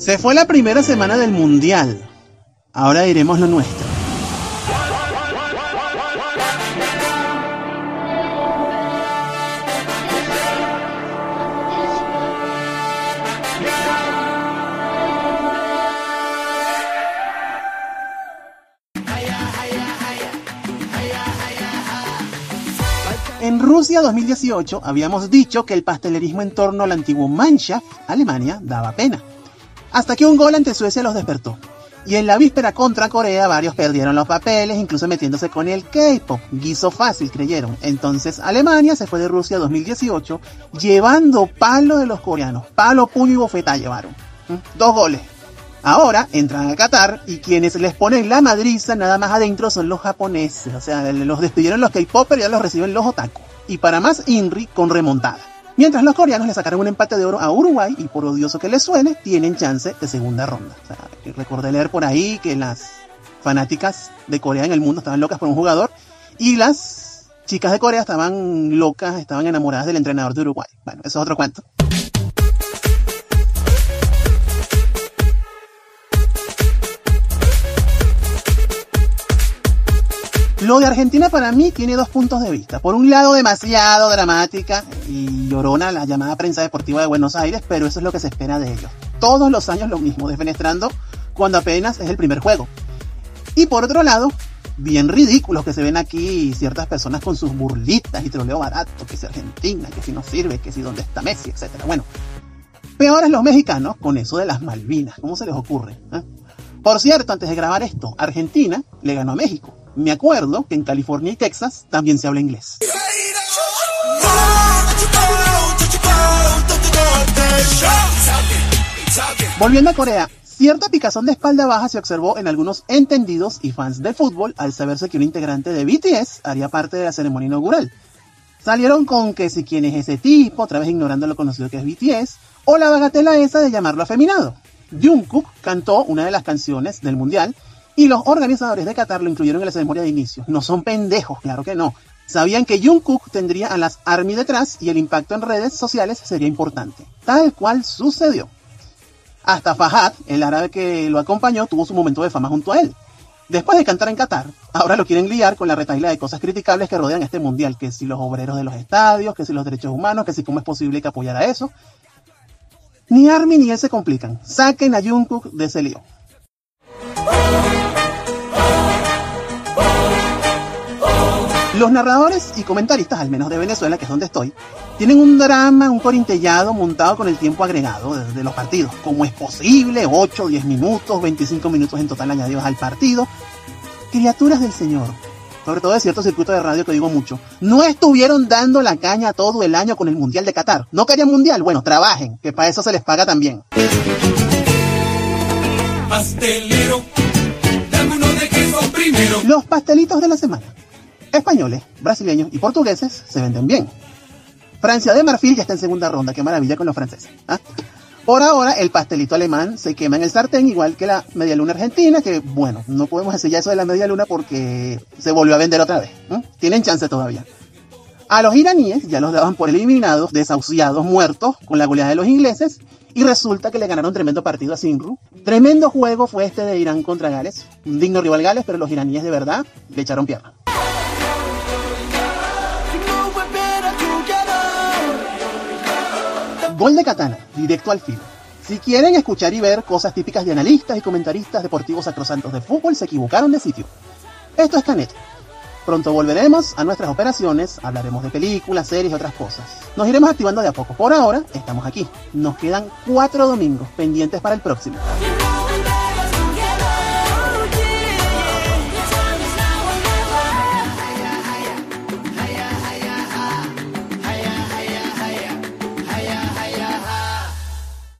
Se fue la primera semana del Mundial. Ahora diremos lo nuestro. En Rusia 2018 habíamos dicho que el pastelerismo en torno al antiguo Mancha, Alemania, daba pena. Hasta que un gol ante Suecia los despertó. Y en la víspera contra Corea varios perdieron los papeles, incluso metiéndose con el K-pop. Guiso fácil, creyeron. Entonces Alemania se fue de Rusia 2018 llevando palo de los coreanos. Palo, puño y bofeta llevaron. ¿Mm? Dos goles. Ahora entran a Qatar y quienes les ponen la madriza nada más adentro son los japoneses. O sea, los despidieron los K-Popers y ya los reciben los otaku. Y para más Inri con remontada. Mientras los coreanos le sacaron un empate de oro a Uruguay y por odioso que les suene, tienen chance de segunda ronda. O sea, recordé leer por ahí que las fanáticas de Corea en el mundo estaban locas por un jugador y las chicas de Corea estaban locas, estaban enamoradas del entrenador de Uruguay. Bueno, eso es otro cuento. Lo de Argentina para mí tiene dos puntos de vista. Por un lado, demasiado dramática y llorona la llamada prensa deportiva de Buenos Aires, pero eso es lo que se espera de ellos. Todos los años lo mismo, desfenestrando cuando apenas es el primer juego. Y por otro lado, bien ridículos que se ven aquí ciertas personas con sus burlitas y troleo barato, que si Argentina, que si no sirve, que si dónde está Messi, etc. Bueno, peores los mexicanos con eso de las Malvinas. ¿Cómo se les ocurre? eh? Por cierto, antes de grabar esto, Argentina le ganó a México. Me acuerdo que en California y Texas también se habla inglés. Volviendo a Corea, cierta picazón de espalda baja se observó en algunos entendidos y fans de fútbol al saberse que un integrante de BTS haría parte de la ceremonia inaugural. Salieron con que si quién es ese tipo, otra vez ignorando lo conocido que es BTS, o la bagatela esa de llamarlo afeminado. Jungkook cantó una de las canciones del mundial y los organizadores de Qatar lo incluyeron en la ceremonia de inicio. No son pendejos, claro que no. Sabían que Jungkook tendría a las ARMY detrás y el impacto en redes sociales sería importante. Tal cual sucedió. Hasta Fahad, el árabe que lo acompañó, tuvo su momento de fama junto a él. Después de cantar en Qatar, ahora lo quieren liar con la retaila de cosas criticables que rodean este mundial, que si los obreros de los estadios, que si los derechos humanos, que si cómo es posible que apoyara eso. Ni Army ni él se complican. Saquen a Jungkook de ese lío. Los narradores y comentaristas, al menos de Venezuela, que es donde estoy, tienen un drama, un corintellado montado con el tiempo agregado de, de los partidos. ¿Cómo es posible? 8, 10 minutos, 25 minutos en total añadidos al partido. Criaturas del Señor, sobre todo de cierto circuito de radio que digo mucho, no estuvieron dando la caña todo el año con el Mundial de Qatar. ¿No querían Mundial? Bueno, trabajen, que para eso se les paga también. Pastelero, dame uno de queso primero. Los pastelitos de la semana. Españoles, brasileños y portugueses se venden bien. Francia de Marfil ya está en segunda ronda, qué maravilla con los franceses. ¿ah? Por ahora, el pastelito alemán se quema en el sartén, igual que la media luna argentina, que bueno, no podemos ya eso de la media luna porque se volvió a vender otra vez. Tienen chance todavía. A los iraníes ya los daban por eliminados, desahuciados, muertos, con la goleada de los ingleses, y resulta que le ganaron tremendo partido a Sinru. Tremendo juego fue este de Irán contra Gales. Un digno rival Gales, pero los iraníes de verdad le echaron pierna. Gol de Katana, directo al filo. Si quieren escuchar y ver cosas típicas de analistas y comentaristas deportivos sacrosantos de fútbol, se equivocaron de sitio. Esto es Canet. Pronto volveremos a nuestras operaciones, hablaremos de películas, series y otras cosas. Nos iremos activando de a poco. Por ahora, estamos aquí. Nos quedan cuatro domingos pendientes para el próximo.